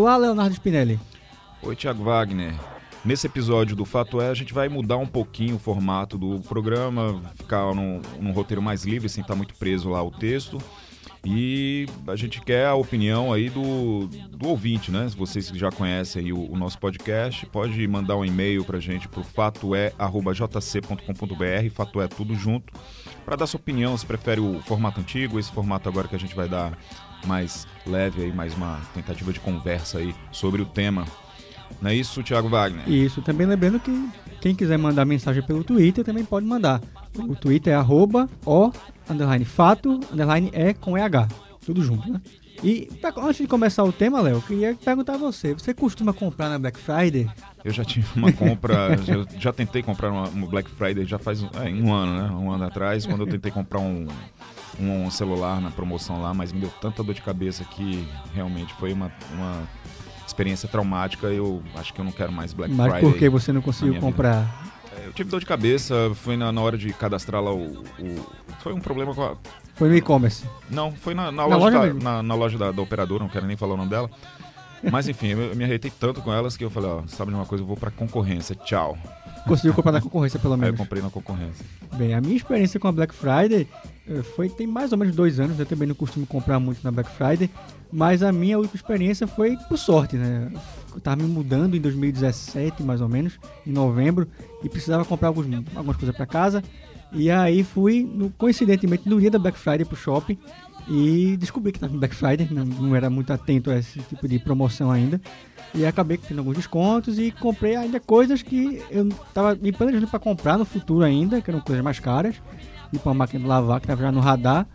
Olá, Leonardo Spinelli. Oi, Thiago Wagner. Nesse episódio do Fato É, a gente vai mudar um pouquinho o formato do programa, ficar num, num roteiro mais livre, sem estar muito preso lá ao texto. E a gente quer a opinião aí do, do ouvinte, né? Vocês já conhecem aí o, o nosso podcast, pode mandar um e-mail pra gente pro fatoé.jc.com.br, fato é tudo junto, para dar sua opinião, se prefere o formato antigo, esse formato agora que a gente vai dar mais leve aí, mais uma tentativa de conversa aí sobre o tema. Não é isso, Thiago Wagner? Isso, também lembrando que quem quiser mandar mensagem pelo Twitter também pode mandar. O Twitter é arroba o, underline fato, underline é com EH. Tudo junto, né? E pra, antes de começar o tema, Léo, eu queria perguntar a você. Você costuma comprar na Black Friday? Eu já tive uma compra, já, já, tentei comprar uma, uma, Black Friday já faz é, um ano, né? Um ano atrás, quando eu tentei comprar um, um celular na promoção lá, mas me deu tanta dor de cabeça que realmente foi uma, uma experiência traumática. Eu acho que eu não quero mais Black mas Friday. Mas por que você não conseguiu comprar? É, eu tive dor de cabeça, foi na, na hora de cadastrar lá o, o, Foi um problema com a. Foi no e-commerce? Não, foi na, na, na loja, loja da, na, na, loja da, da operadora, não quero nem falar o nome dela. Mas enfim, eu me arretei tanto com elas que eu falei, ó, sabe de uma coisa, eu vou pra concorrência, tchau. Conseguiu comprar na concorrência, pelo menos. É, eu comprei na concorrência. Bem, a minha experiência com a Black Friday eh, foi tem mais ou menos dois anos. Eu também não costumo comprar muito na Black Friday, mas a minha última experiência foi por sorte, né? Eu tava me mudando em 2017, mais ou menos, em novembro, e precisava comprar alguns, algumas coisas para casa. E aí fui, no, coincidentemente, no dia da Black Friday pro shopping e descobri que estava no Black Friday, não, não, era muito atento a esse tipo de promoção ainda. E acabei tendo alguns descontos e comprei ainda coisas que eu estava me planejando para comprar no futuro ainda, que eram coisas mais caras, tipo uma máquina de lavar que estava já no radar,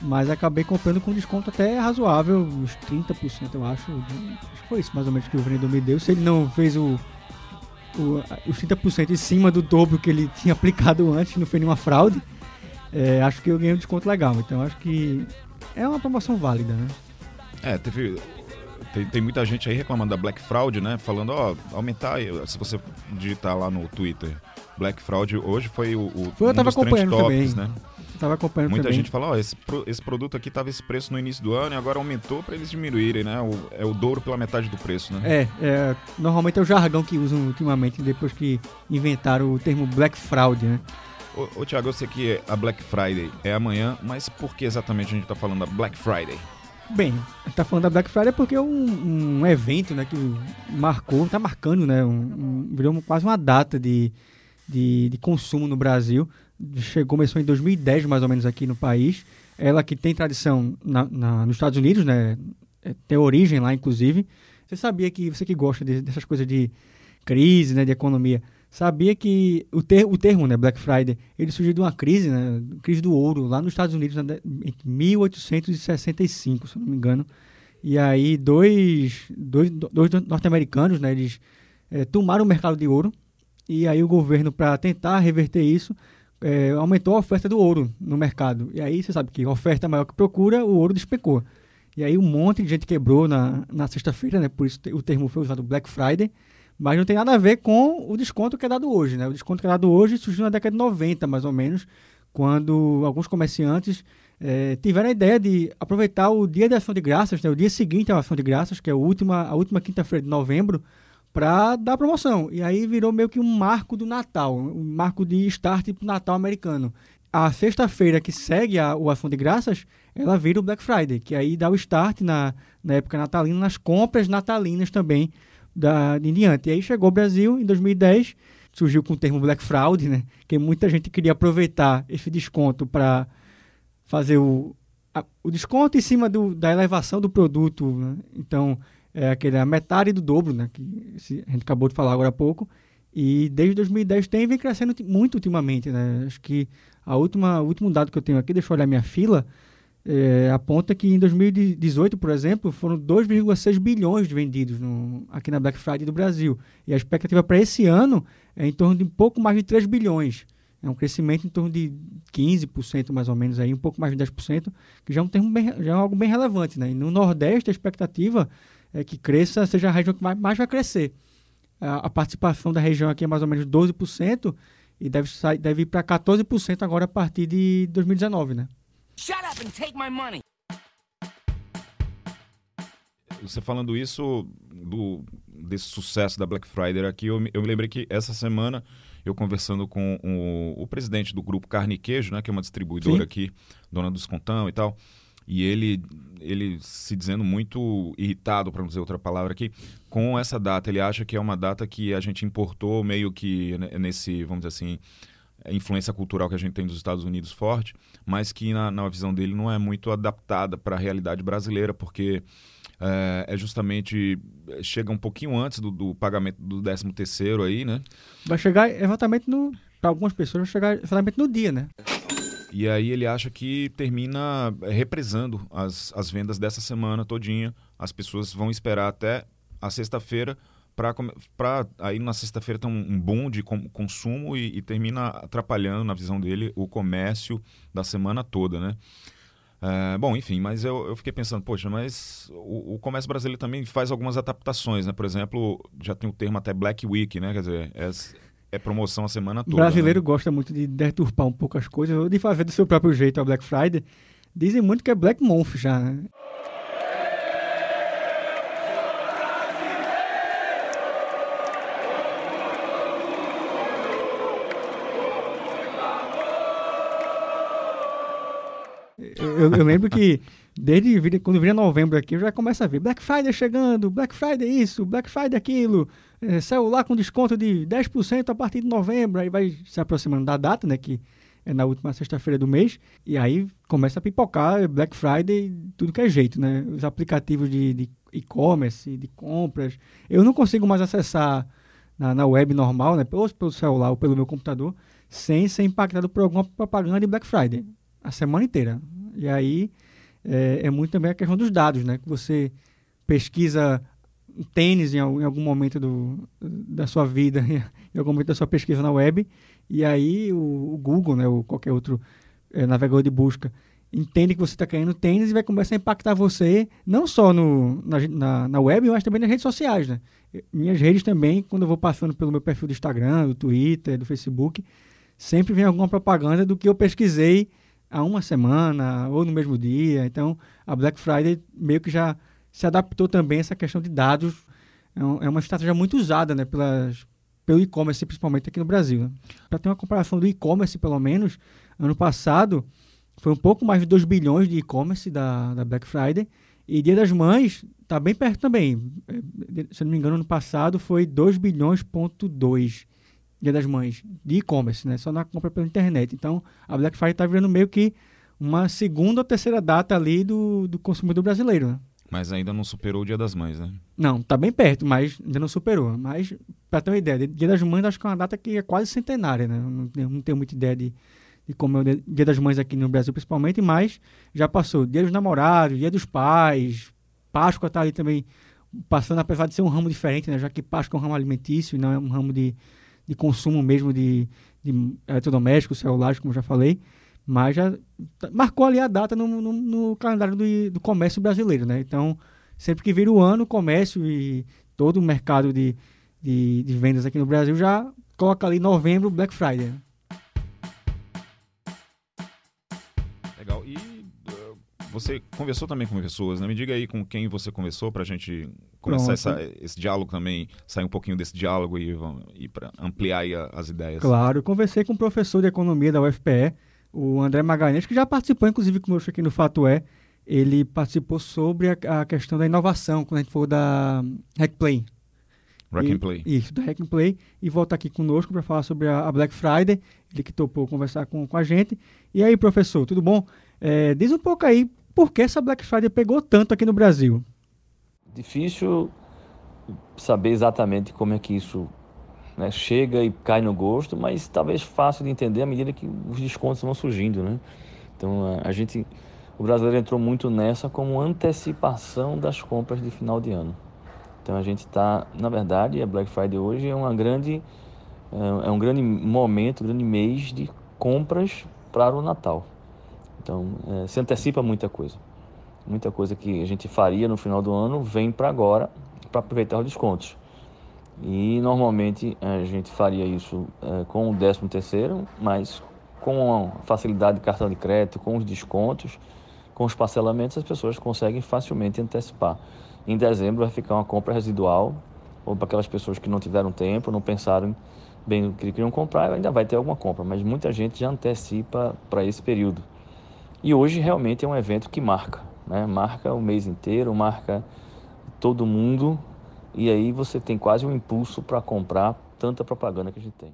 mas acabei comprando com desconto até razoável, uns 30% eu acho. Acho que foi isso mais ou menos que o vendedor me deu. Se ele não fez o, o, os 30% em cima do dobro que ele tinha aplicado antes, não foi nenhuma fraude, é, acho que eu ganhei um desconto legal. Então acho que é uma promoção válida, né? É, teve. Tem, tem muita gente aí reclamando da Black Fraud, né? Falando, ó, aumentar. Se você digitar lá no Twitter, Black Fraud hoje foi o, o foi, eu tava um dos acompanhando tops, também. né? Tava acompanhando Muita também. gente fala, ó, esse, esse produto aqui tava esse preço no início do ano e agora aumentou para eles diminuírem, né? O, é o dobro pela metade do preço, né? É, é, normalmente é o jargão que usam ultimamente depois que inventaram o termo Black Fraud, né? Ô, ô Thiago, eu sei que a Black Friday é amanhã, mas por que exatamente a gente está falando da Black Friday? Bem, a gente tá falando da Black Friday porque é um, um evento né, que marcou, está marcando, né? Um, um, virou quase uma data de, de, de, consumo no Brasil. Chegou, começou em 2010, mais ou menos, aqui no país. Ela que tem tradição na, na, nos Estados Unidos, né? É, tem origem lá, inclusive. Você sabia que, você que gosta de, dessas coisas de crise, né, de economia, sabia que o, ter, o termo, né, Black Friday, ele surgiu de uma crise, né, crise do ouro, lá nos Estados Unidos, né, em 1865, se não me engano. E aí dois, dois, dois norte-americanos, né, eles é, tomaram o mercado de ouro e aí o governo, para tentar reverter isso, é, aumentou a oferta do ouro no mercado. E aí você sabe que oferta maior que procura, o ouro despecou. E aí um monte de gente quebrou na, na sexta-feira, né, por isso o termo foi usado Black Friday, mas não tem nada a ver com o desconto que é dado hoje. Né? O desconto que é dado hoje surgiu na década de 90, mais ou menos, quando alguns comerciantes é, tiveram a ideia de aproveitar o dia de ação de graças, né? o dia seguinte à ação de graças, que é a última, a última quinta-feira de novembro, para dar promoção. E aí virou meio que um marco do Natal, um marco de start para o Natal americano. A sexta-feira que segue a, o Ação de Graças, ela vira o Black Friday, que aí dá o start na, na época natalina, nas compras natalinas também da, em diante. E aí chegou o Brasil em 2010, surgiu com o termo Black Fraud, né? Que muita gente queria aproveitar esse desconto para fazer o, a, o desconto em cima do, da elevação do produto. Né? Então, é aquele, a metade do dobro, né? Que a gente acabou de falar agora há pouco. E desde 2010 tem vem crescendo muito ultimamente, né? Acho que a última, o último dado que eu tenho aqui, deixa eu olhar minha fila, é, aponta que em 2018, por exemplo, foram 2,6 bilhões de vendidos no, aqui na Black Friday do Brasil. E a expectativa para esse ano é em torno de um pouco mais de 3 bilhões. É um crescimento em torno de 15% mais ou menos, aí, um pouco mais de 10%, que já é, um termo bem, já é algo bem relevante. Né? E no Nordeste, a expectativa é que cresça, seja a região que mais, mais vai crescer. A, a, participação da região aqui é mais ou menos 12% e deve, sair, deve ir para 14% agora a partir de 2019, né? Shut up and take my money. você falando isso do, desse sucesso da Black Friday aqui, eu, eu me lembrei que essa semana eu conversando com o, o, presidente do grupo Carne e Queijo, né, que é uma distribuidora Sim. aqui, dona do Escontão e tal, e ele, ele se dizendo muito irritado, para não dizer outra palavra aqui, com essa data. Ele acha que é uma data que a gente importou meio que nesse, vamos dizer assim, influência cultural que a gente tem dos Estados Unidos forte, mas que na, na visão dele não é muito adaptada para a realidade brasileira, porque é, é, justamente chega um pouquinho antes do, do pagamento do 13 terceiro aí, né? Vai chegar exatamente no para algumas pessoas vai chegar exatamente no dia, né? E aí ele acha que termina represando as, as vendas dessa semana todinha. As pessoas vão esperar até a sexta-feira para aí na sexta-feira tem um, boom de consumo e, e, termina atrapalhando, na visão dele, o comércio da semana toda, né? É, bom, enfim, mas eu, eu fiquei pensando, poxa, mas o, o, comércio brasileiro também faz algumas adaptações, né? Por exemplo, já tem o termo até Black Week, né? Quer dizer, é, é promoção a semana toda. O brasileiro né? gosta muito de deturpar um pouco as coisas, de fazer do seu próprio jeito a Black Friday. Dizem muito que é Black Month já, né? Eu, eu, lembro que desde quando vira novembro aqui, eu já começo a ver Black Friday chegando, Black Friday isso, Black Friday aquilo, é, celular com desconto de 10% a partir de novembro, aí vai se aproximando da data, né, que é na última sexta-feira do mês, e aí começa a pipocar Black Friday, tudo que é jeito, né, os aplicativos de e-commerce, de compras, eu não consigo mais acessar na, na web normal, né, ou pelo celular ou pelo meu computador, sem ser impactado por alguma propaganda de Black Friday, a semana inteira. E aí é, é, muito também a questão dos dados, né? Que você pesquisa tênis em, em algum momento do, da sua vida, em algum momento da sua pesquisa na web, e aí o, o Google, né, ou qualquer outro é, navegador de busca, entende que você está querendo tênis e vai começar a impactar você, não só no, na, na, na, web, mas também nas redes sociais. Né? Minhas redes também, quando eu vou passando pelo meu perfil do Instagram, do Twitter, do Facebook, sempre vem alguma propaganda do que eu pesquisei há uma semana ou no mesmo dia. Então, a Black Friday meio que já se adaptou também a essa questão de dados. É, é uma estratégia muito usada né, pelas, pelo e-commerce, principalmente aqui no Brasil. Né? Para ter uma comparação do e-commerce, pelo menos, ano passado foi um pouco mais de 2 bilhões de e-commerce da, da Black Friday. E Dia das Mães está bem perto também. É, se não me engano, ano passado foi 2 bilhões ponto 2 Dia das Mães, de e-commerce, né? Só na compra pela internet. Então, a Black Friday está virando meio que uma segunda ou terceira data ali do, do consumidor brasileiro, né? Mas ainda não superou o Dia das Mães, né? Não, tá bem perto, mas ainda não superou. Mas, para ter uma ideia, Dia das Mães acho que é uma data que é quase centenária, né? Não, não tenho muita ideia de, de como é o Dia das Mães aqui no Brasil, principalmente, mas já passou Dia dos Namorados, Dia dos Pais, Páscoa tá ali também passando, apesar de ser um ramo diferente, né? Já que Páscoa é um ramo alimentício e não é um ramo de, de consumo mesmo de, de eletrodomésticos, celulares, como já falei, mas já marcou ali a data no, no, no calendário do, do, comércio brasileiro, né? Então, sempre que vira o ano, o comércio e todo o mercado de, de, de vendas aqui no Brasil já coloca ali novembro, Black Friday. Você conversou também com pessoas, né? Me diga aí com quem você conversou para a gente começar essa, esse diálogo também, sair um pouquinho desse diálogo e, e para ampliar as ideias. Claro, eu conversei com o professor de economia da UFPE, o André Magalhães, que já participou, inclusive, conosco aqui no Fato É. Ele participou sobre a, a questão da inovação, quando a gente for da Hackplay. Rack and Play. Isso, da Hack and Play. E volta aqui conosco para falar sobre a, a, Black Friday. Ele que topou conversar com, com a gente. E aí, professor, tudo bom? É, diz um pouco aí por que essa Black Friday pegou tanto aqui no Brasil? Difícil saber exatamente como é que isso né, chega e cai no gosto, mas talvez fácil de entender à medida que os descontos vão surgindo, né? Então a gente, o brasileiro entrou muito nessa como antecipação das compras de final de ano. Então a gente está, na verdade, a Black Friday hoje é uma grande, é, é um grande momento, um grande mês de compras para o Natal. Então, é, se antecipa muita coisa. Muita coisa que a gente faria no final do ano vem para agora para aproveitar os descontos. E normalmente a gente faria isso é, com o 13 terceiro, mas com a facilidade de cartão de crédito, com os descontos, com os parcelamentos, as pessoas conseguem facilmente antecipar. Em dezembro vai ficar uma compra residual, ou para aquelas pessoas que não tiveram tempo, não pensaram bem no que queriam comprar, ainda vai ter alguma compra, mas muita gente já antecipa para esse período. E hoje realmente é um evento que marca, né? marca o mês inteiro, marca todo mundo, e aí você tem quase um impulso para comprar tanta propaganda que a gente tem.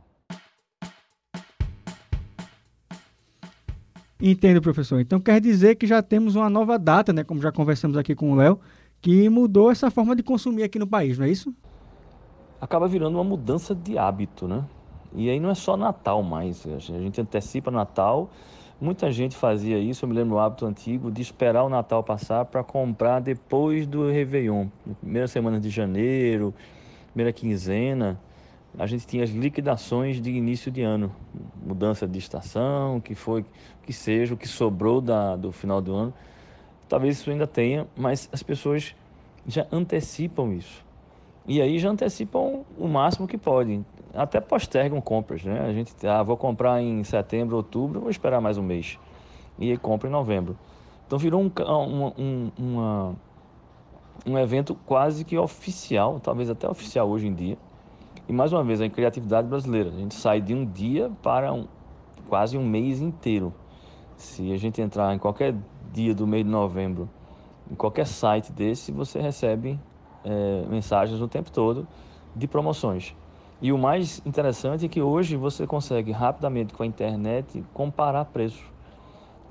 Entendo, professor. Então quer dizer que já temos uma nova data, né? Como já conversamos aqui com o Léo, que mudou essa forma de consumir aqui no país, não é isso? Acaba virando uma mudança de hábito, né? E aí não é só Natal mais. A gente antecipa Natal. Muita gente fazia isso, eu me lembro do hábito antigo de esperar o Natal passar para comprar depois do Réveillon. Primeira semana de janeiro, primeira quinzena a gente tinha as liquidações de início de ano, mudança de estação, que foi, que seja, o que sobrou da, do final do ano. Talvez isso ainda tenha, mas as pessoas já antecipam isso. E aí já antecipam o máximo que podem. Até postergam compras, né? A gente, ah, vou comprar em setembro, outubro, vou esperar mais um mês. E compra em novembro. Então virou um, um, uma, um evento quase que oficial, talvez até oficial hoje em dia, e mais uma vez, a criatividade brasileira. A gente sai de um dia para um, quase um mês inteiro. Se a gente entrar em qualquer dia do mês de novembro, em qualquer site desse, você recebe é, mensagens o tempo todo de promoções. E o mais interessante é que hoje você consegue rapidamente com a internet comparar preços.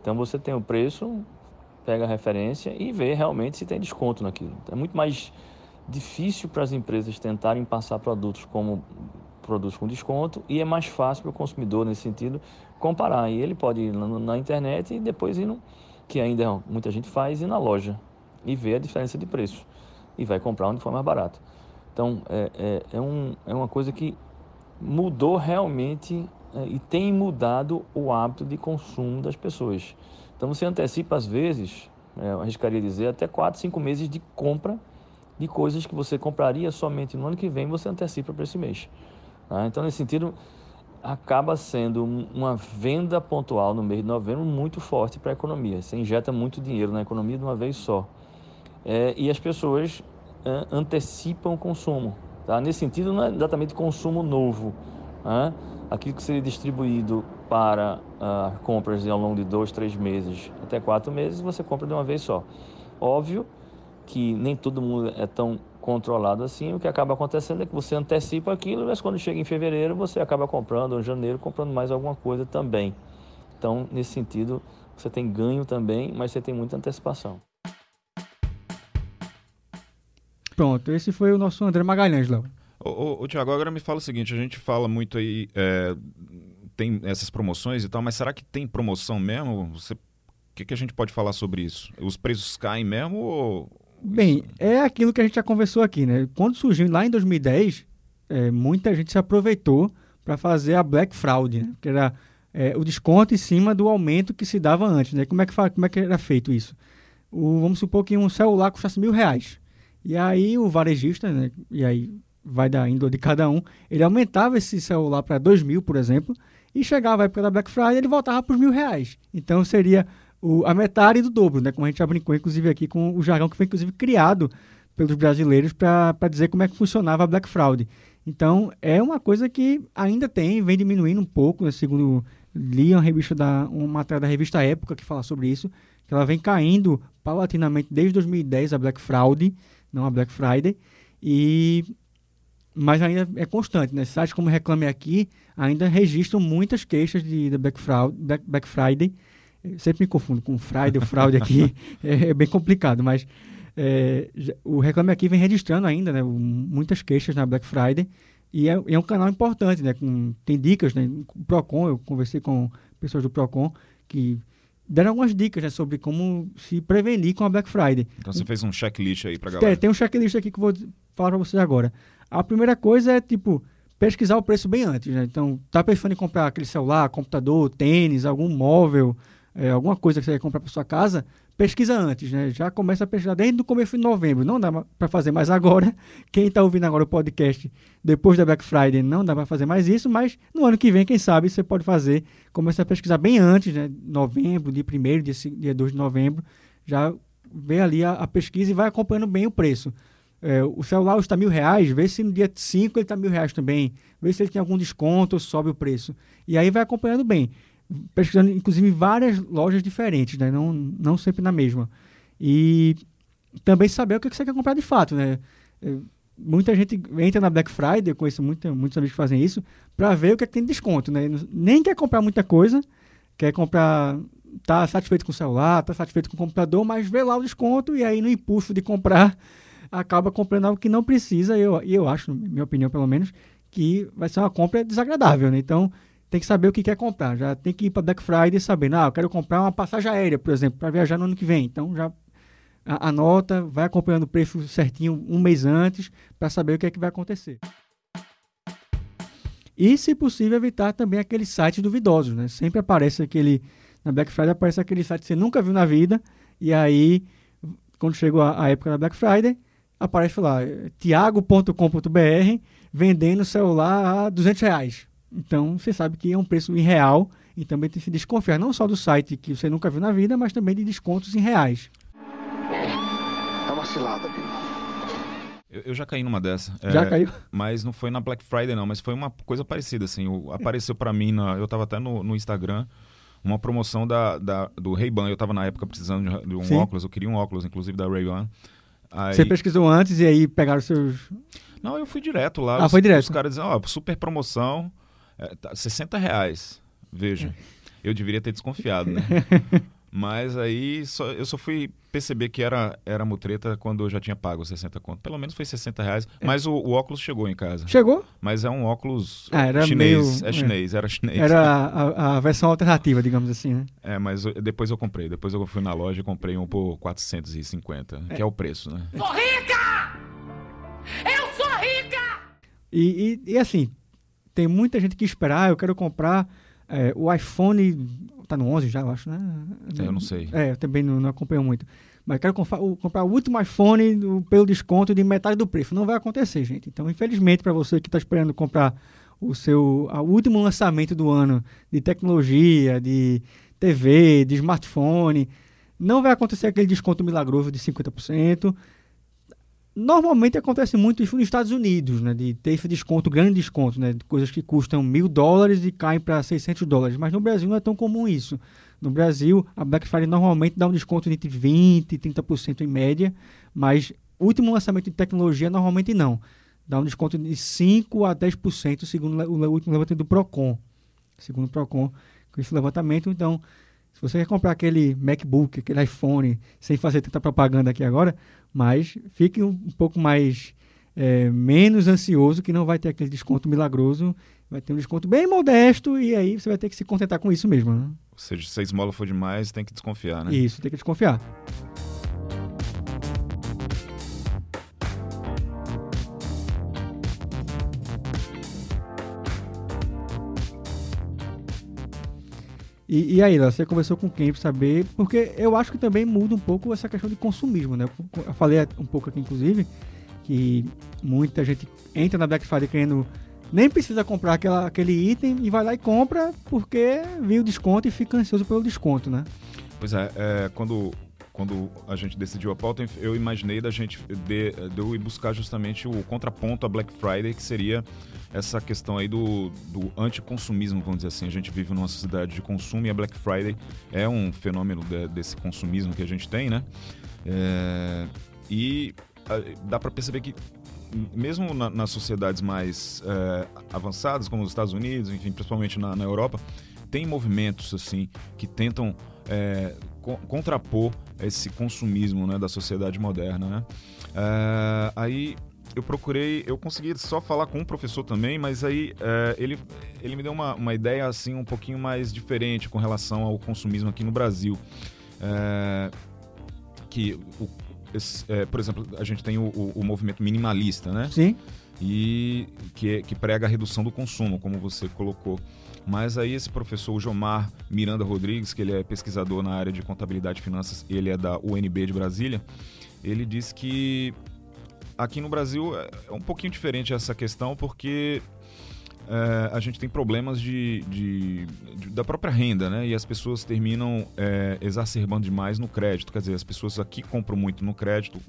Então você tem o preço, pega a referência e vê realmente se tem desconto naquilo. É muito mais difícil para as empresas tentarem passar produtos como produtos com desconto e é mais fácil para o consumidor nesse sentido comparar. E ele pode ir na internet e depois ir no, que ainda muita gente faz, ir na loja e ver a diferença de preço e vai comprar onde for mais barato. Então é, é, é, um, é uma coisa que mudou realmente é, e tem mudado o hábito de consumo das pessoas. Então você antecipa às vezes, é, eu arriscaria dizer, até 4, 5 meses de compra de coisas que você compraria somente no ano que vem, você antecipa para esse mês. Tá? Então, nesse sentido, acaba sendo uma venda pontual no mês de novembro muito forte para a economia. Você injeta muito dinheiro na economia de uma vez só. É, e as pessoas é, antecipam o consumo. Tá? Nesse sentido, não é exatamente consumo novo. Né? Aquilo que seria distribuído para uh, compras ao longo de dois, três meses, até quatro meses, você compra de uma vez só. Óbvio que nem todo mundo é tão controlado assim, o que acaba acontecendo é que você antecipa aquilo, mas quando chega em fevereiro você acaba comprando, ou em janeiro comprando mais alguma coisa também. Então, nesse sentido, você tem ganho também, mas você tem muita antecipação. Pronto, esse foi o nosso André Magalhães, Léo. Ô, Tiago, agora me fala o seguinte, a gente fala muito aí, é, tem essas promoções e tal, mas será que tem promoção mesmo? Você, o que, que a gente pode falar sobre isso? Os preços caem mesmo ou, Bem, é aquilo que a gente já conversou aqui, né? Quando surgiu lá em 2010, é, muita gente se aproveitou para fazer a Black Fraud, né? que era é, o desconto em cima do aumento que se dava antes. Né? Como, é que, como é que era feito isso? O, vamos supor que um celular custasse mil reais. E aí o varejista, né? e aí vai da índole de cada um, ele aumentava esse celular para dois mil, por exemplo, e chegava a época da Black Friday ele voltava para os mil reais. Então seria o, a metade do dobro, né? Como a gente já brincou, inclusive, aqui com o jargão que foi, inclusive, criado pelos brasileiros para dizer como é que funcionava a Black Fraud. Então, é uma coisa que ainda tem, vem diminuindo um pouco, né? segundo li uma revista da uma matéria da revista Época que fala sobre isso, que ela vem caindo paulatinamente desde 2010 a Black Fraud, não a Black Friday, e mas ainda é constante, né? Sites como Reclame Aqui ainda registram muitas queixas de, de Black, Fraud, Black, Black Friday. Eu sempre me confundo com Friday, o fraude aqui, é, é, bem complicado, mas é, o Reclame Aqui vem registrando ainda né, muitas queixas na Black Friday. E é, é um canal importante, né, com, tem dicas, né, o Procon, eu conversei com pessoas do Procon que deram algumas dicas né, sobre como se prevenir com a Black Friday. Então você fez um checklist aí para galera. É, tem um checklist aqui que eu vou falar para vocês agora. A primeira coisa é, tipo, pesquisar o preço bem antes, né? Então, tá pensando em comprar aquele celular, computador, tênis, algum móvel, é, alguma coisa que você quer comprar para sua casa, pesquisa antes, né? Já começa a pesquisar desde o começo de novembro. Não dá para fazer mais agora. Quem está ouvindo agora o podcast depois da Black Friday não dá para fazer mais isso, mas no ano que vem, quem sabe, você pode fazer. Começa a pesquisar bem antes, né? Novembro, dia 1 dia, dia 2 de novembro. Já vê ali a, a pesquisa e vai acompanhando bem o preço. É, o celular está mil reais, vê se no dia 5 ele está mil reais também, vê se ele tem algum desconto sobe o preço. E aí vai acompanhando bem, pesquisando inclusive várias lojas diferentes, né? não, não sempre na mesma. E também saber o que você quer comprar de fato. Né? É, muita gente entra na Black Friday, eu conheço muita, muitos amigos que fazem isso, para ver o que, é que tem de desconto. Né? Nem quer comprar muita coisa, quer comprar tá satisfeito com o celular, tá satisfeito com o computador, mas vê lá o desconto e aí no impulso de comprar acaba comprando algo que não precisa, e eu, eu acho, minha opinião pelo menos, que vai ser uma compra desagradável, né? Então, tem que saber o que quer comprar. Já tem que ir para Black Friday saber, não, eu quero comprar uma passagem aérea, por exemplo, para viajar no ano que vem. Então, já anota, vai acompanhando o preço certinho um mês antes, para saber o que é que vai acontecer. E, se possível, evitar também aqueles sites duvidosos, né? Sempre aparece aquele, na Black Friday aparece aquele site que você nunca viu na vida, e aí, quando chegou a, a época da Black Friday, aparece lá, tiago.com.br vendendo celular a 200 reais. Então, você sabe que é um preço irreal e também tem que se desconfiar não só do site que você nunca viu na vida, mas também de descontos em reais. É uma cilada, Eu, eu já caí numa dessa. Já é, caiu? Mas não foi na Black Friday, não. Mas foi uma coisa parecida, assim. apareceu para mim, na, eu tava até no, no Instagram, uma promoção da, da, do Ray-Ban. Eu tava na época precisando de um Sim. óculos. Eu queria um óculos, inclusive, da Ray-Ban. Aí... Você pesquisou antes e aí pegaram seus. Não, eu fui direto lá. Ah, os, foi direto. Os caras diziam, ó, oh, super promoção, é, tá, 60 reais. Veja, eu deveria ter desconfiado, né? Mas aí só, eu só fui perceber que era, era mutreta quando eu já tinha pago 60 conto. Pelo menos foi 60 reais. É. Mas o, o, óculos chegou em casa. Chegou? Mas é um óculos ah, era chinês. Meio, é chinês, é. era chinês. Era a, a, versão alternativa, digamos assim, né? É, mas eu, depois eu comprei. Depois eu fui na loja e comprei um por 450, é. que é o preço, né? Sou rica! Eu sou rica! E, e, e assim, tem muita gente que espera, ah, eu quero comprar é, o iPhone tá no 11 já, eu acho, né? É, eu não sei. É, eu também não, não acompanho muito. Mas quero comprar o, comprar o último iPhone do, pelo desconto de metade do preço. Não vai acontecer, gente. Então, infelizmente, para você que está esperando comprar o seu o último lançamento do ano de tecnologia, de TV, de smartphone, não vai acontecer aquele desconto milagroso de 50%. Normalmente acontece muito isso nos Estados Unidos, né? De ter esse desconto, grande desconto, né? De coisas que custam mil dólares e caem para 600 dólares. Mas no Brasil não é tão comum isso. No Brasil, a Black Friday normalmente dá um desconto de entre 20% e 30% em média, mas último lançamento de tecnologia normalmente não. Dá um desconto de 5% a 10%, segundo o último levantamento do PROCON. Segundo o PROCON, com esse levantamento, então se você quer comprar aquele MacBook, aquele iPhone, sem fazer tanta propaganda aqui agora, mas fique um, um pouco mais é, menos ansioso, que não vai ter aquele desconto milagroso, vai ter um desconto bem modesto e aí você vai ter que se contentar com isso mesmo. Né? Ou seja, se a esmola for demais, tem que desconfiar, né? Isso, tem que desconfiar. E, e aí, você conversou com quem para saber? Porque eu acho que também muda um pouco essa questão de consumismo, né? Eu falei um pouco aqui, inclusive, que muita gente entra na Black Friday querendo nem precisa comprar aquela, aquele item e vai lá e compra porque viu o desconto e fica ansioso pelo desconto, né? Pois é, é quando quando a gente decidiu a pauta, eu imaginei da gente de, de eu ir buscar justamente o contraponto à Black Friday, que seria essa questão aí do, do anticonsumismo, vamos dizer assim. A gente vive numa sociedade de consumo e a Black Friday é um fenômeno de, desse consumismo que a gente tem, né? É, e a, dá para perceber que mesmo na, nas sociedades mais é, avançadas, como os Estados Unidos, enfim, principalmente na, na Europa, tem movimentos assim que tentam é, co contrapor esse consumismo né, da sociedade moderna. Né? É, aí eu procurei, eu consegui só falar com um professor também, mas aí é, ele, ele me deu uma, uma ideia assim um pouquinho mais diferente com relação ao consumismo aqui no Brasil. É, que, o, esse, é, por exemplo, a gente tem o, o, o, movimento minimalista, né? Sim. E que, que prega a redução do consumo, como você colocou. Mas aí esse professor, Jomar Miranda Rodrigues, que ele é pesquisador na área de contabilidade e finanças, ele é da UNB de Brasília, ele diz que aqui no Brasil é, é um pouquinho diferente essa questão, porque é, a gente tem problemas de, de, de, da própria renda, né? E as pessoas terminam é, exacerbando demais no crédito. Quer dizer, as pessoas aqui compram muito no crédito,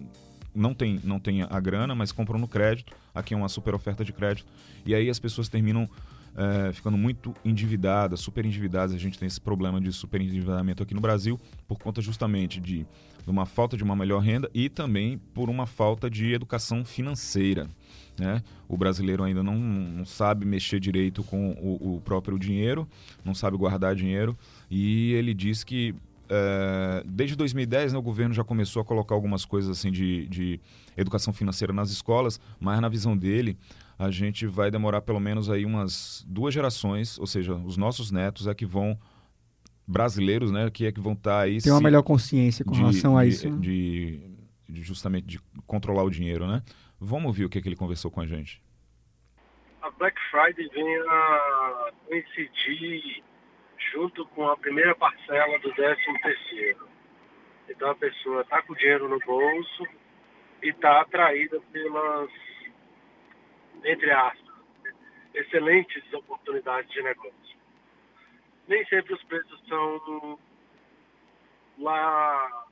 não tem, não tem a grana, mas compram no crédito. Aqui é uma super oferta de crédito. E aí as pessoas terminam é, ficando muito endividadas, super endividadas. A gente tem esse problema de super endividamento aqui no Brasil por conta justamente de, uma falta de uma melhor renda e também por uma falta de educação financeira. Né? O brasileiro ainda não, não sabe mexer direito com o, o, próprio dinheiro, não sabe guardar dinheiro e ele diz que é, desde 2010 né, o governo já começou a colocar algumas coisas assim de, de educação financeira nas escolas, mas na visão dele a gente vai demorar pelo menos aí umas duas gerações, ou seja, os nossos netos é que vão brasileiros, né, que é que vão estar tá aí tem uma melhor consciência com de, relação a de, isso, né? de, de, justamente de controlar o dinheiro, né? Vamos ouvir o que, que ele conversou com a gente. A Black Friday vem a coincidir junto com a primeira parcela do 13 terceiro. Então a pessoa está com o dinheiro no bolso e está atraída pelas entre aspas, excelentes oportunidades de negócio. Nem sempre os preços são lá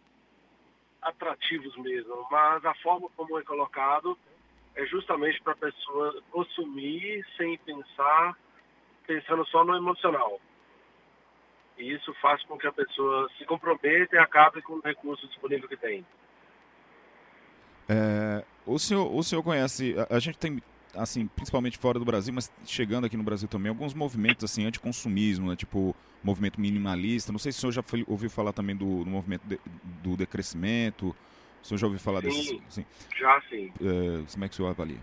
atrativos mesmo, mas a forma como é colocado é justamente para a pessoa consumir sem pensar, pensando só no emocional. E isso faz com que a pessoa se comprometa e acabe com o recurso disponível que tem. É, o, senhor, o senhor conhece, a, a gente tem assim, principalmente fora do Brasil, mas chegando aqui no Brasil também, alguns movimentos assim anticonsumismo, né? tipo movimento minimalista. Não sei se o senhor já foi, ouviu falar também do, do movimento de, do decrescimento. O senhor já ouviu falar sim, desse? Sim, já sim. É, como é que o senhor avalia?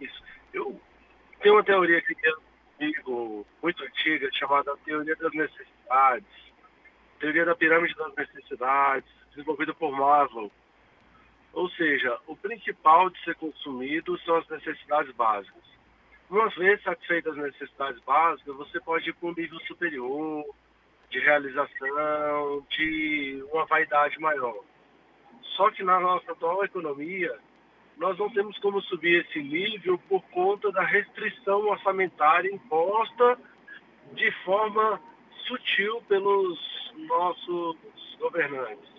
Isso. Eu tenho uma teoria que comigo muito antiga chamada teoria das necessidades, teoria da pirâmide das necessidades, desenvolvida por Maslow ou seja, o principal de ser consumido são as necessidades básicas. Uma vez satisfeitas as necessidades básicas, você pode ir para um nível superior de realização, de uma vaidade maior. Só que na nossa atual economia, nós não temos como subir esse nível por conta da restrição orçamentária imposta de forma sutil pelos nossos governantes.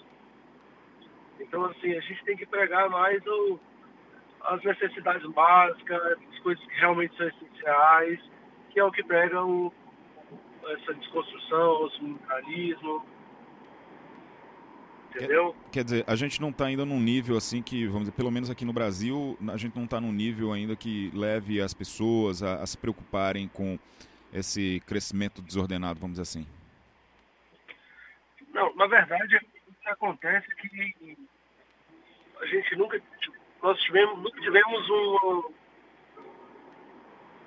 Então, assim, a gente tem que pregar mais o, as necessidades básicas, as coisas que realmente são essenciais, que é o que prega o, essa desconstrução, o sindicalismo. Entendeu? Quer, quer dizer, a gente não está ainda num nível assim que, vamos dizer, pelo menos aqui no Brasil, a gente não está num nível ainda que leve as pessoas a, a se preocuparem com esse crescimento desordenado, vamos dizer assim. Não, na verdade, acontece é que a gente nunca, nós tivemos, nunca tivemos uma,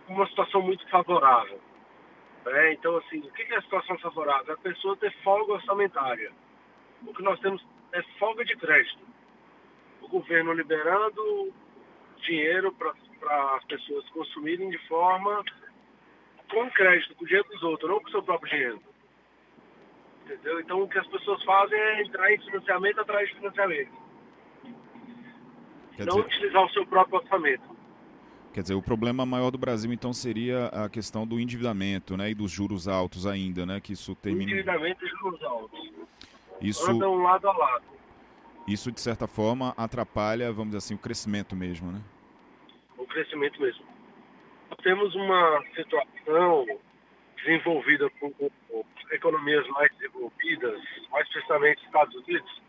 uma situação muito favorável. Né? Então, assim, o que é a situação favorável? A pessoa ter folga orçamentária. O que nós temos é folga de crédito. O governo liberando dinheiro para as pessoas consumirem de forma com crédito, com o dinheiro dos outros, não com o seu próprio dinheiro. Entendeu? Então o que as pessoas fazem é entrar em financiamento atrás de financiamento. Quer não dizer... utilizar o seu próprio orçamento. Quer dizer, o problema maior do Brasil então seria a questão do endividamento, né, e dos juros altos ainda, né, que isso termina. Endividamento e juros altos. Isso andam lado a lado. Isso de certa forma atrapalha, vamos dizer assim, o crescimento mesmo, né? O crescimento mesmo. Nós temos uma situação desenvolvida por, economias mais desenvolvidas, mais precisamente Estados Unidos,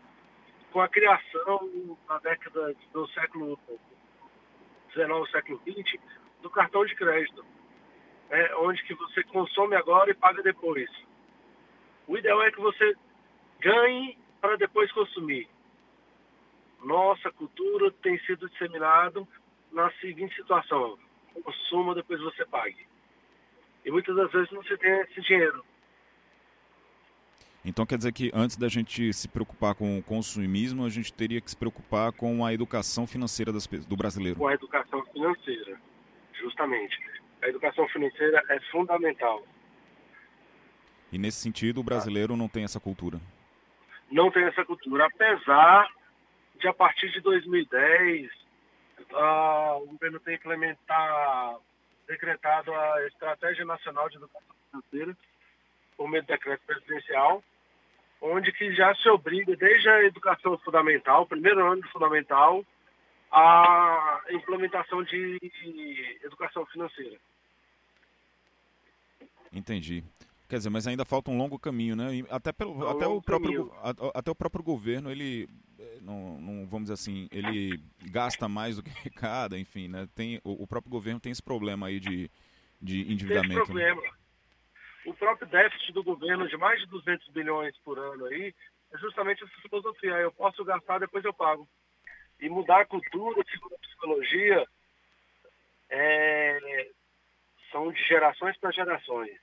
com a criação na década do século XIX, século XX, do cartão de crédito, né, onde que você consome agora e paga depois. O ideal é que você ganhe para depois consumir. Nossa cultura tem sido disseminado na seguinte situação: consuma, depois você pague. E muitas das vezes não se tem esse dinheiro. Então quer dizer que antes da gente se preocupar com o consumismo, a gente teria que se preocupar com a educação financeira das, do brasileiro. Com a educação financeira, justamente. A educação financeira é fundamental. E nesse sentido, o brasileiro não tem essa cultura? Não tem essa cultura, apesar de a partir de 2010 uh, o governo ter implementar decretado a Estratégia Nacional de Educação Financeira, por meio do decreto presidencial, onde que já se obriga, desde a educação fundamental, primeiro ano fundamental, a implementação de educação financeira. Entendi. Quer dizer, mas ainda falta um longo caminho, né? E até, pelo, Um até, o próprio, a- até o próprio governo, ele, eh, não, não- vamos dizer assim, ele gasta mais do que arrecada, enfim, né? Tem, o, o próprio governo tem esse problema aí de, de Tem esse endividamento. né? problema. O próprio déficit do governo de mais de 200 bilhões por ano aí é justamente essa filosofia. Eu posso gastar, depois eu pago. E mudar a cultura, a psicologia, é, são de gerações para gerações.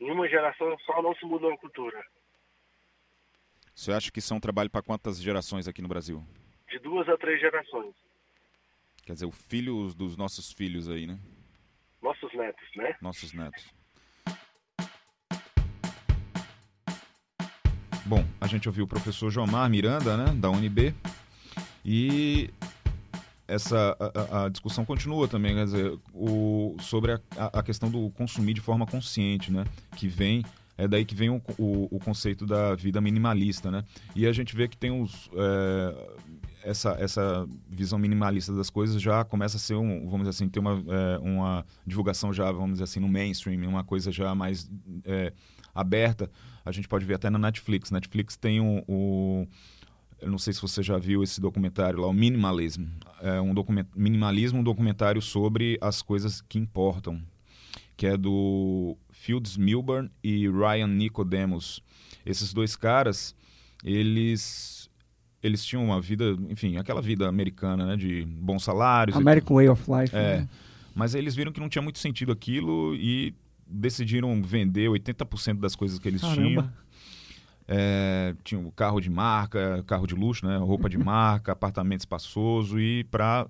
Em uma geração só não se muda uma cultura. Você acha que isso é um trabalho para quantas gerações aqui no Brasil? De duas a três gerações. Quer dizer, o filho dos nossos filhos aí, né? Nossos netos, né? Nossos netos. Bom, a gente ouviu o professor Jomar Miranda, né, da UNB, e essa a, a- discussão continua também, quer dizer, o, sobre a, a- questão do consumir de forma consciente, né, que vem é daí que vem o, o, o conceito da vida minimalista, né? E a gente vê que tem os é, essa, essa visão minimalista das coisas já começa a ser um, vamos dizer assim, ter uma, é, uma divulgação já, vamos dizer assim, no mainstream, uma coisa já mais é, aberta. A gente pode ver até na Netflix. Netflix tem o, o eu não sei se você já viu esse documentário lá, o Minimalism. É um document, minimalismo, um documentário sobre as coisas que importam, que é do Fields Milburn e Ryan Nicodemus. Esses dois caras, eles eles tinham uma vida, enfim, aquela vida americana, né, de bons salários. American Way of Life. é, né? mas eles viram que não tinha muito sentido aquilo e decidiram vender 80% das coisas que eles Caramba. tinham. É, tinham carro de marca, carro de luxo, né? roupa de marca, apartamento espaçoso e para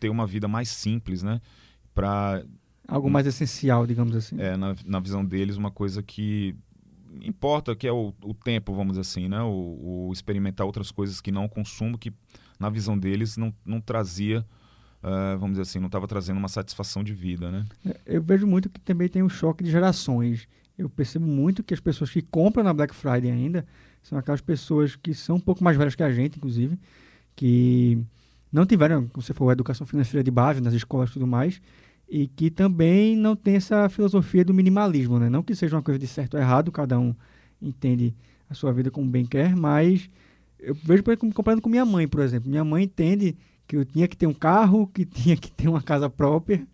ter uma vida mais simples, né? Para Algo mais essencial, digamos assim. é, na, na visão deles, uma coisa que importa, que é o, o tempo, vamos dizer assim, né? O, o experimentar outras coisas que não o consumo, que na visão deles não, não trazia, ah, vamos dizer assim, não estava trazendo uma satisfação de vida, né? Eu vejo muito que também tem um choque de gerações. Eu percebo muito que as pessoas que compram na Black Friday ainda são aquelas pessoas que são um pouco mais velhas que a gente, inclusive, que não tiveram, como você falou, educação financeira de base nas escolas e tudo mais, e que também não tem essa filosofia do minimalismo, né? Não que seja uma coisa de certo ou errado, cada um entende a sua vida como bem quer, mas eu vejo comparando com minha mãe, por exemplo. Minha mãe entende que eu tinha que ter um carro, que tinha que ter uma casa própria,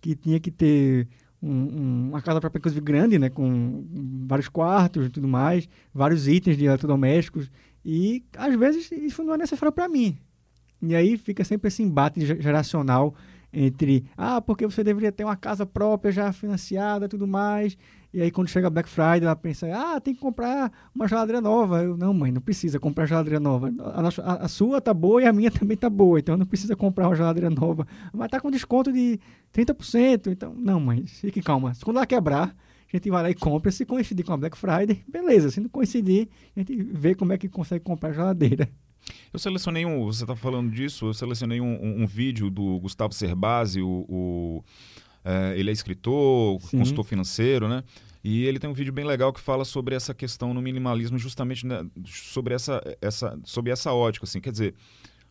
que tinha que ter um- um- uma casa própria, inclusive grande, né, com vários quartos e tudo mais, vários itens de eletrodomésticos, e às vezes isso não é necessário para mim. E aí fica sempre esse embate ge- geracional entre, ah, porque você deveria ter uma casa própria já financiada tudo mais. E aí quando chega Black Friday, ela pensa, ah, tem que comprar uma geladeira nova. Eu, não, mãe, não precisa comprar geladeira nova. A, a- a sua tá boa e a minha também tá boa, então não precisa comprar uma geladeira nova. Mas tá com desconto de 30%, então, não, mãe, fique calma. Quando ela quebrar, a gente vai lá e compra. Se coincidir com a Black Friday, beleza. Se não coincidir, a gente vê como é que consegue comprar a geladeira. Eu selecionei um, você está falando disso, eu selecionei um, um- um vídeo do Gustavo Cerbasi, o, o, é, ele é escritor, Sim. consultor financeiro, né? E ele tem um vídeo bem legal que fala sobre essa questão no minimalismo, justamente né, sobre essa, essa, sobre essa ótica, assim, quer dizer,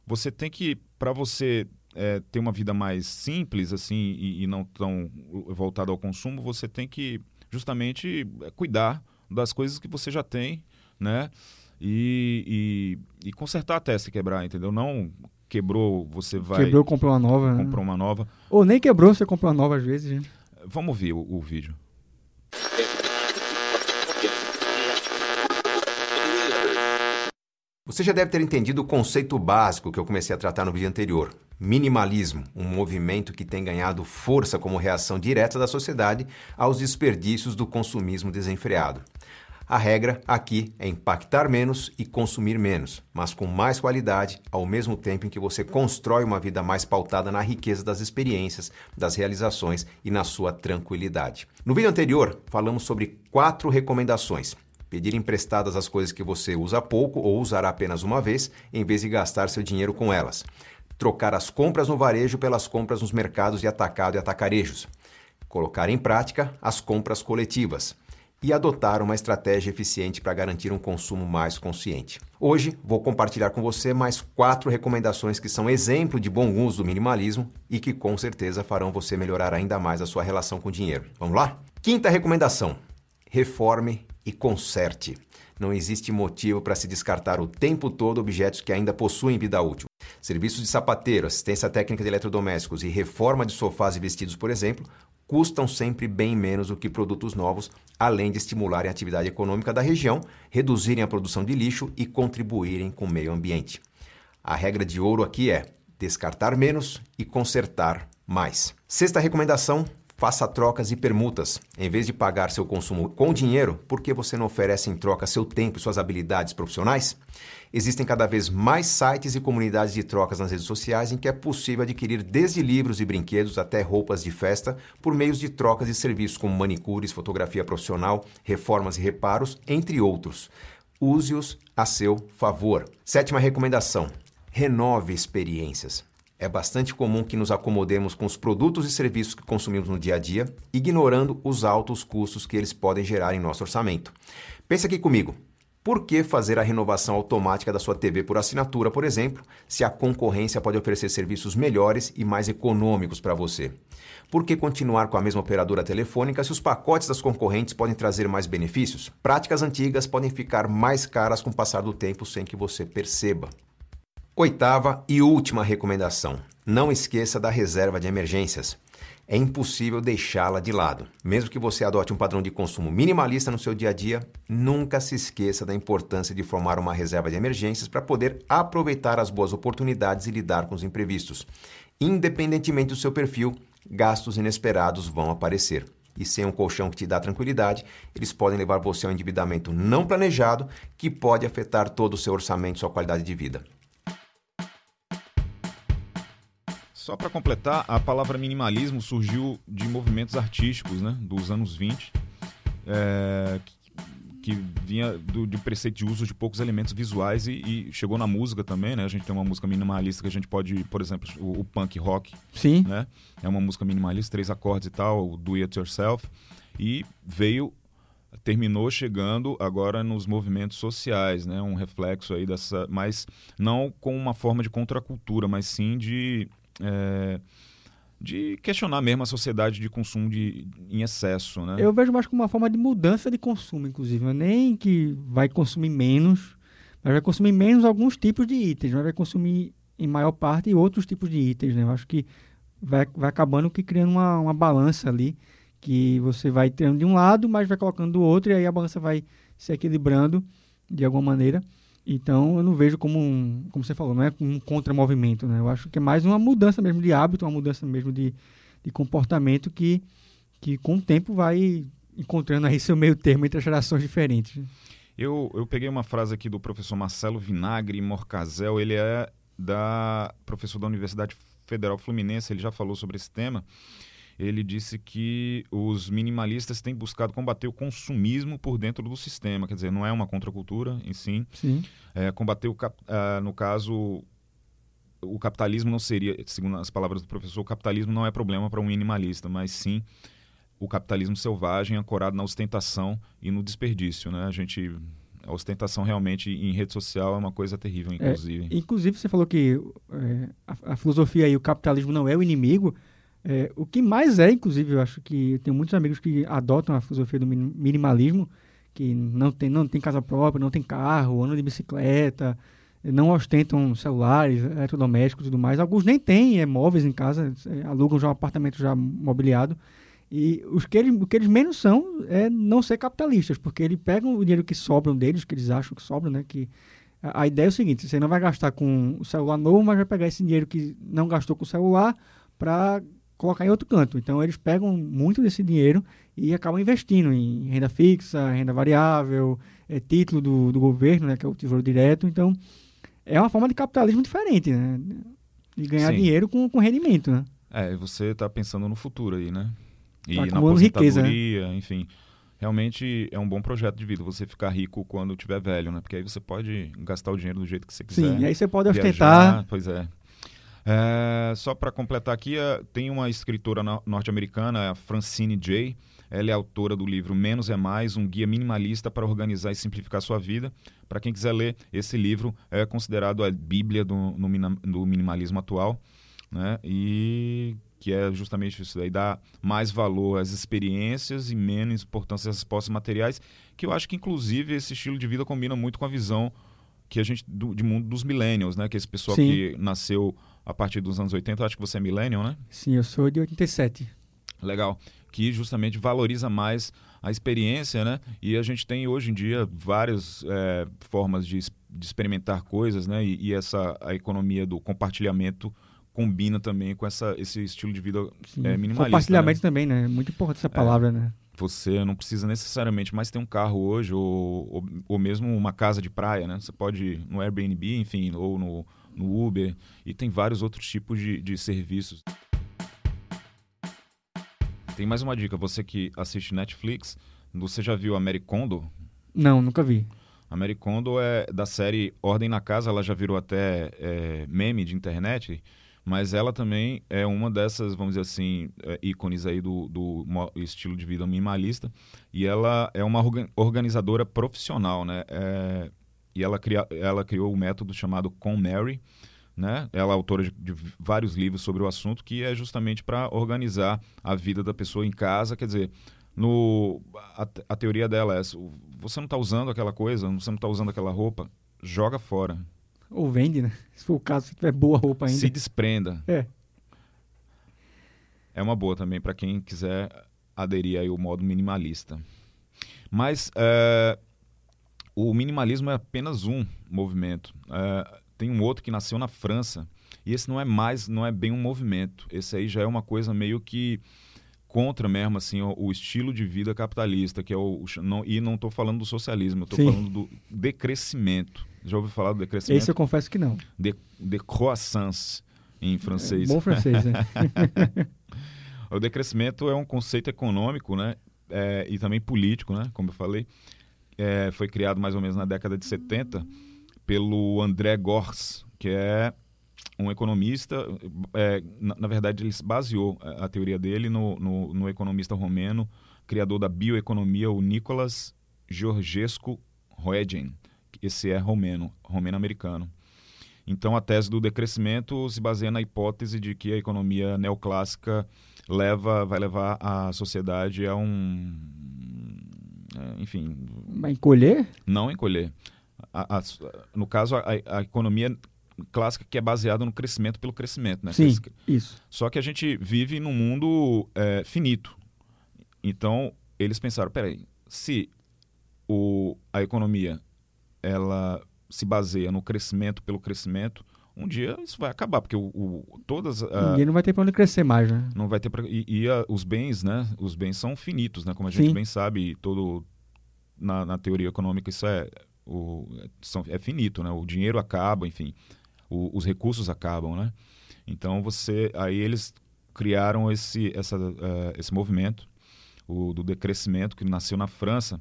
você tem que, para você é, ter uma vida mais simples, assim, e, e não tão voltada ao consumo, você tem que justamente é, cuidar das coisas que você já tem, né? E, e, e consertar até se quebrar, entendeu? Não quebrou, você vai Quebrou, comprou uma nova. né? comprar uma nova. Ou nem quebrou, você comprou uma nova às vezes. né? Vamos ver o, o vídeo. Você já deve ter entendido o conceito básico que eu comecei a tratar no vídeo anterior. Minimalismo, um movimento que tem ganhado força como reação direta da sociedade aos desperdícios do consumismo desenfreado. A regra aqui é impactar menos e consumir menos, mas com mais qualidade, ao mesmo tempo em que você constrói uma vida mais pautada na riqueza das experiências, das realizações e na sua tranquilidade. No vídeo anterior, falamos sobre quatro recomendações pedir emprestadas as coisas que você usa pouco ou usará apenas uma vez, em vez de gastar seu dinheiro com elas. Trocar as compras no varejo pelas compras nos mercados de atacado e atacarejos. colocar em prática as compras coletivas e adotar uma estratégia eficiente para garantir um consumo mais consciente. Hoje vou compartilhar com você mais quatro recomendações que são exemplo de bom uso do minimalismo e que com certeza farão você melhorar ainda mais a sua relação com o dinheiro. Vamos lá? Quinta recomendação: reforme e conserte. Não existe motivo para se descartar o tempo todo objetos que ainda possuem vida útil. Serviços de sapateiro, assistência técnica de eletrodomésticos e reforma de sofás e vestidos, por exemplo, custam sempre bem menos do que produtos novos, além de estimularem a atividade econômica da região, reduzirem a produção de lixo e contribuírem com o meio ambiente. A regra de ouro aqui é descartar menos e consertar mais. Sexta recomendação: faça trocas e permutas. Em vez de pagar seu consumo com dinheiro, por que você não oferece em troca seu tempo e suas habilidades profissionais? Existem cada vez mais sites e comunidades de trocas nas redes sociais em que é possível adquirir desde livros e brinquedos até roupas de festa por meios de trocas de serviços como manicures, fotografia profissional, reformas e reparos, entre outros. Use-os a seu favor. Sétima recomendação: renove experiências. É bastante comum que nos acomodemos com os produtos e serviços que consumimos no dia a dia, ignorando os altos custos que eles podem gerar em nosso orçamento. Pense aqui comigo. Por que fazer a renovação automática da sua TV por assinatura, por exemplo, se a concorrência pode oferecer serviços melhores e mais econômicos para você? Por que continuar com a mesma operadora telefônica se os pacotes das concorrentes podem trazer mais benefícios? Práticas antigas podem ficar mais caras com o passar do tempo sem que você perceba. Oitava e última recomendação: não esqueça da reserva de emergências é impossível deixá-la de lado. Mesmo que você adote um padrão de consumo minimalista no seu dia a dia, nunca se esqueça da importância de formar uma reserva de emergências para poder aproveitar as boas oportunidades e lidar com os imprevistos. Independentemente do seu perfil, gastos inesperados vão aparecer. E sem um colchão que te dá tranquilidade, eles podem levar você a um endividamento não planejado que pode afetar todo o seu orçamento e sua qualidade de vida. Só para completar, a palavra minimalismo surgiu de movimentos artísticos né, dos anos 20, é, que, que, vinha do, de preceito de uso de poucos elementos visuais e, e, chegou na música também. Né? A gente tem uma música minimalista que a gente pode, por exemplo, o, o punk rock. Sim. Né? É uma música minimalista, três acordes e tal, do it yourself. E veio terminou chegando agora nos movimentos sociais, né? Um reflexo aí dessa, mas não com uma forma de contracultura, mas sim de é, de questionar mesmo a sociedade de consumo de, em excesso. Né? Eu vejo mais como uma forma de mudança de consumo, inclusive. Não é nem que vai consumir menos, mas vai consumir menos alguns tipos de itens, mas vai consumir em maior parte outros tipos de itens. Né? Eu acho que vai, vai acabando que criando uma, uma balança ali, que você vai tendo de um lado, mas vai colocando do outro, e aí a balança vai se equilibrando de alguma maneira. Então eu não vejo como um, como você falou, não é um contramovimento, né? Eu acho que é mais uma mudança mesmo de hábito, uma mudança mesmo de, de comportamento que, que com o tempo vai encontrando aí seu meio termo entre as gerações diferentes. Eu, eu peguei uma frase aqui do professor Marcelo Vinagre Morcazel, ele é da professor da Universidade Federal Fluminense, ele já falou sobre esse tema ele disse que os minimalistas têm buscado combater o consumismo por dentro do sistema, quer dizer, não é uma contracultura em si. Sim. É, combater, o, uh, no caso, o capitalismo não seria, segundo as palavras do professor, o capitalismo não é problema para um minimalista, mas sim o capitalismo selvagem ancorado na ostentação e no desperdício, né? A gente a ostentação realmente em rede social é uma coisa terrível, inclusive. É, inclusive, você falou que é, a, a, filosofia e o capitalismo não é o inimigo. É, o que mais é, inclusive, eu acho que tem muitos amigos que adotam a filosofia do minimalismo, que não tem, não tem casa própria, não tem carro, andam de bicicleta, não ostentam celulares, eletrodomésticos e tudo mais. Alguns nem têm é, móveis em casa, é, alugam já um apartamento já mobiliado. E os que eles, o que eles menos são é não ser capitalistas, porque eles pegam o dinheiro que sobram deles, que eles acham que sobram, né? Que a, a ideia é o seguinte: você não vai gastar com o celular novo, mas vai pegar esse dinheiro que não gastou com o celular para colocar em outro canto. Então eles pegam muito desse dinheiro e acabam investindo em renda fixa, renda variável, é, título do, do governo, né, que é o tesouro direto. Então é uma forma de capitalismo diferente, né? De ganhar Sim. dinheiro com, com rendimento, né? É, você está pensando no futuro aí, né? E tá na aposentadoria, riqueza, né? enfim. Realmente é um bom projeto de vida você ficar rico quando tiver velho, né? Porque aí você pode gastar o dinheiro do jeito que você quiser. Sim, e aí você pode viajar, ostentar. Pois é. É, só para completar aqui, é, tem uma escritora no- norte-americana, Francine Jay. Ela é autora do livro Menos é Mais, um guia minimalista para organizar e simplificar sua vida. Para quem quiser ler, esse livro é considerado a bíblia do, do minimalismo atual, né? E que é justamente isso daí, dar mais valor às experiências e menos importância às respostas materiais, que eu acho que inclusive esse estilo de vida combina muito com a visão que a gente do, de mundo dos millennials, né? Que esse pessoal Sim. que nasceu a partir dos anos 80, eu acho que você é millennial, né? Sim, eu sou de 87. Legal. Que justamente valoriza mais a experiência, né? E a gente tem hoje em dia várias é, formas de, de experimentar coisas, né? E, e essa a economia do compartilhamento combina também com essa, esse estilo de vida é, minimalista. Compartilhamento né? também, né? Muito importante essa palavra, né? Você não precisa necessariamente mais ter um carro hoje ou, ou, ou mesmo uma casa de praia, né? Você pode ir no Airbnb, enfim, ou no, no Uber. E tem vários outros tipos de, de serviços. Tem mais uma dica. Você que assiste Netflix, você já viu a Mary Kondo? Não, nunca vi. A Mary Kondo é da série Ordem na Casa, ela já virou até é, meme de internet, mas ela também é uma dessas, vamos dizer assim, é, ícones aí do, do estilo de vida minimalista. E ela é uma orga- organizadora profissional, né? É, e ela, cria, ela criou o método chamado Com Mary, né? Ela é autora de, de vários livros sobre o assunto, que é justamente para organizar a vida da pessoa em casa, quer dizer, no a, a teoria dela é: você não está usando aquela coisa, você não está usando aquela roupa, joga fora, Ou vende, né? Se for o caso, se tiver boa roupa ainda. se desprenda. É. É uma boa também para quem quiser aderir aí ao modo minimalista. Mas é, o minimalismo é apenas um movimento. É, tem um outro que nasceu na França e esse não é mais, não é bem um movimento. Esse aí já é uma coisa meio que contra mesmo assim o, o estilo de vida capitalista, que é o, o não, e não estou falando do socialismo, estou falando do decrescimento. Já ouviu falar do decrescimento? Esse eu confesso que não. De, decroissance em francês. Bom francês, né? O decrescimento é um conceito econômico, né? É, e também político, né? Como eu falei. É, foi criado mais ou menos na década de 70 pelo André Gors, que é um economista. é, na, na verdade, ele se baseou a, a teoria dele no, no, no economista romeno, criador da bioeconomia, o Nicolas Georgescu Roegen. Esse é romeno, romeno-americano. Então, a tese do decrescimento se baseia na hipótese de que a economia neoclássica leva, vai levar a sociedade a um, é, enfim, Vai encolher? não encolher. A- a- no caso, a, a economia clássica que é baseada no crescimento pelo crescimento, né? Sim, isso. Só que a gente vive num mundo é, finito. Então, eles pensaram, peraí, se o, a economia ela se baseia no crescimento pelo crescimento, um dia isso vai acabar, porque o, o- todas... a- Ninguém não vai ter pra onde crescer mais, né? não vai ter pra, e, e a- os bens né os bens são finitos né como a gente Sim. bem sabe todo na, na teoria econômica isso é o são, é finito né o dinheiro acaba enfim o- os recursos acabam né então você aí eles criaram esse essa eh, esse movimento o do decrescimento que nasceu na França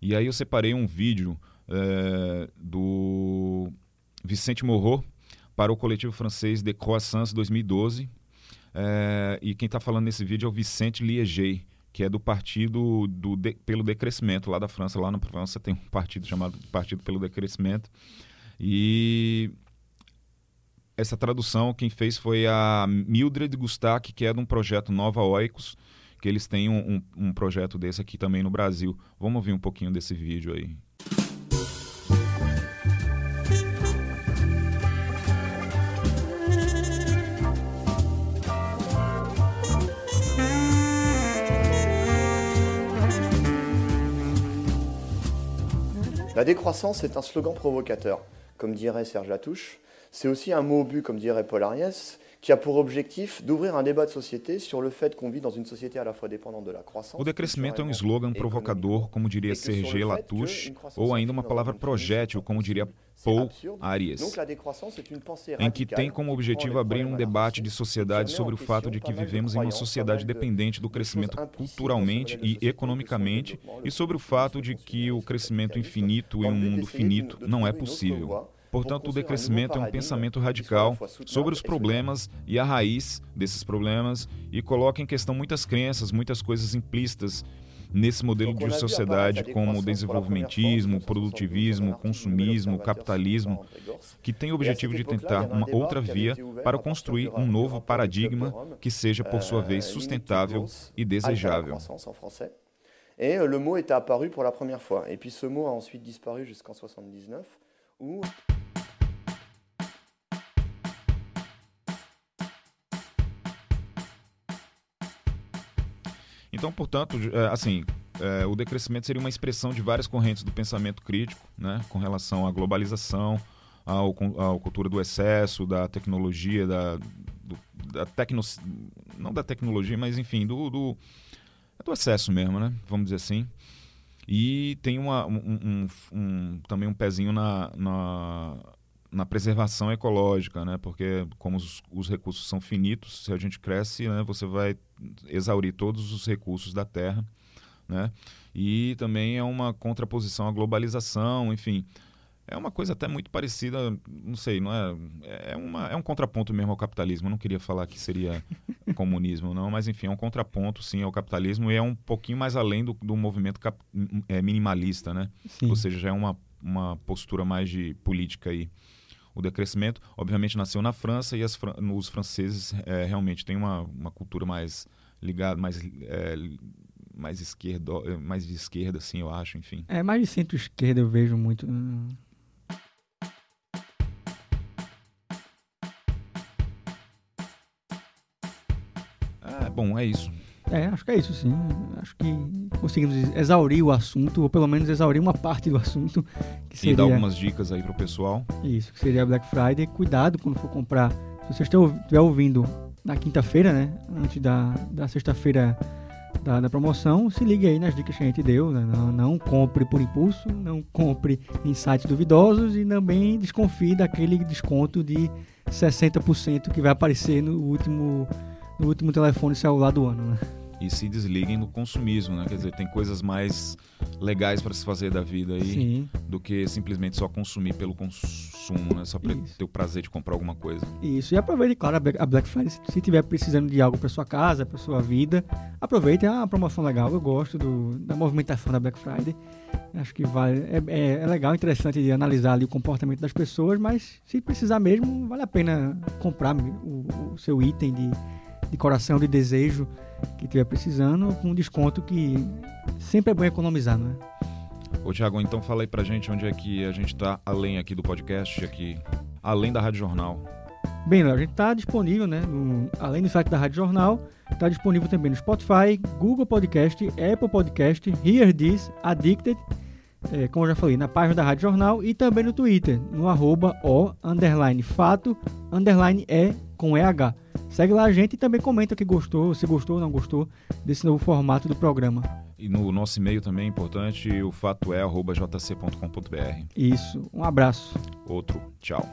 e aí eu separei um vídeo eh, do Vicente Morro para o coletivo francês de Croissance 2012 é, e quem está falando nesse vídeo é o Vicente Lieger, que é do Partido do De- pelo Decrescimento, lá da França. Lá na França tem um partido chamado Partido pelo Decrescimento. E essa tradução quem fez foi a Mildred Gustac, que é de um projeto Nova Oikos, que eles têm um, um- um projeto desse aqui também no Brasil. Vamos ouvir um pouquinho desse vídeo aí. La décroissance est un slogan provocateur, comme dirait Serge Latouche. C'est aussi un mot but, comme dirait Paul Ariès, qui a pour objectif d'ouvrir un débat de société sur le fait qu'on vit dans une société à la fois dépendante de la croissance. O decrescimento é um slogan provocador, como diria Serge Latouche, ou ainda uma palavra projétil, como diria Paul. Arias. Em que tem como objetivo abrir um debate de sociedade sobre o fato de que vivemos em uma sociedade dependente do crescimento culturalmente e economicamente, e sobre o fato de que o crescimento infinito em um mundo finito não é possível. Portanto, o decrescimento é um pensamento radical sobre os problemas e a raiz desses problemas e coloca em questão muitas crenças, muitas coisas implícitas nesse modelo de sociedade como o desenvolvimentismo, produtivismo, consumismo, capitalismo, que tem o objetivo de tentar uma outra via para construir um novo paradigma que seja, por sua vez, sustentável e desejável. Et le mot était apparu pour la première fois. Et puis ce mot a ensuite disparu jusqu'en 79, où... Então, portanto, assim, é, o decrescimento seria uma expressão de várias correntes do pensamento crítico, né, com relação à globalização, ao, à cultura do excesso, da tecnologia, da, do, da tecno, não da tecnologia, mas enfim, do, do, do excesso mesmo, né, vamos dizer assim. E tem uma, um, um, um, também um pezinho na, na na preservação ecológica, né? Porque como os, os, recursos são finitos, se a gente cresce, né, você vai exaurir todos os recursos da Terra, né? E também é uma contraposição à globalização, enfim, é uma coisa até muito parecida, não sei, não é, é uma, é um contraponto mesmo ao capitalismo. Eu não queria falar que seria comunismo, não, mas enfim, é um contraponto sim ao capitalismo e é um pouquinho mais além do, do movimento cap, é, minimalista, né? Sim. Ou seja, já é uma, uma postura mais de política aí o decrescimento. Obviamente nasceu na França e as, os franceses é, realmente têm uma, uma cultura mais ligada, mais, é, mais, esquerda, mais de esquerda, assim, eu acho, enfim. É, mais de centro-esquerda eu vejo muito. Né? É, bom, é isso. É, acho que é isso sim. Acho que conseguimos exaurir o assunto, ou pelo menos exaurir uma parte do assunto. Que seria... E dar algumas dicas aí pro pessoal. Isso, que seria Black Friday. Cuidado quando for comprar. Se você estiver ouvindo na quinta-feira, né? Antes da, da sexta-feira da, da, promoção, se ligue aí nas dicas que a gente deu. Né? Não, não, compre por impulso, não compre em sites duvidosos e também desconfie daquele desconto de 60% que vai aparecer no último, no último telefone celular do ano. Né? E se desliguem do consumismo, né? Quer dizer, tem coisas mais legais para se fazer da vida aí Sim. do que simplesmente só consumir pelo consumo, né? Só para ter o prazer de comprar alguma coisa. Isso, e aproveite, claro, a Black Friday, se tiver precisando de algo para sua casa, para sua vida, aproveite, é uma promoção legal, eu gosto do, da movimentação da Black Friday. Acho que vale, é, é, é legal, interessante de analisar ali o comportamento das pessoas, mas se precisar mesmo, vale a pena comprar o, o seu item de, de coração, de desejo que estiver precisando, com um desconto que sempre é bom economizar, não é? Ô Tiago, então fala aí pra gente onde é que a gente tá além aqui do podcast, aqui, além da Rádio Jornal. Bem, a gente está disponível, né? No, além do site da Rádio Jornal, está disponível também no Spotify, Google Podcast, Apple Podcast, Hear This, Addicted, é, como eu já falei, na página da Rádio Jornal e também no Twitter, no arroba o, underline fato, underline e, com EH. Segue lá a gente e também comenta que gostou, se gostou ou não gostou desse novo formato do programa. E no nosso e-mail também é importante, o fato é jc.com.br. Isso, um abraço. Outro, tchau.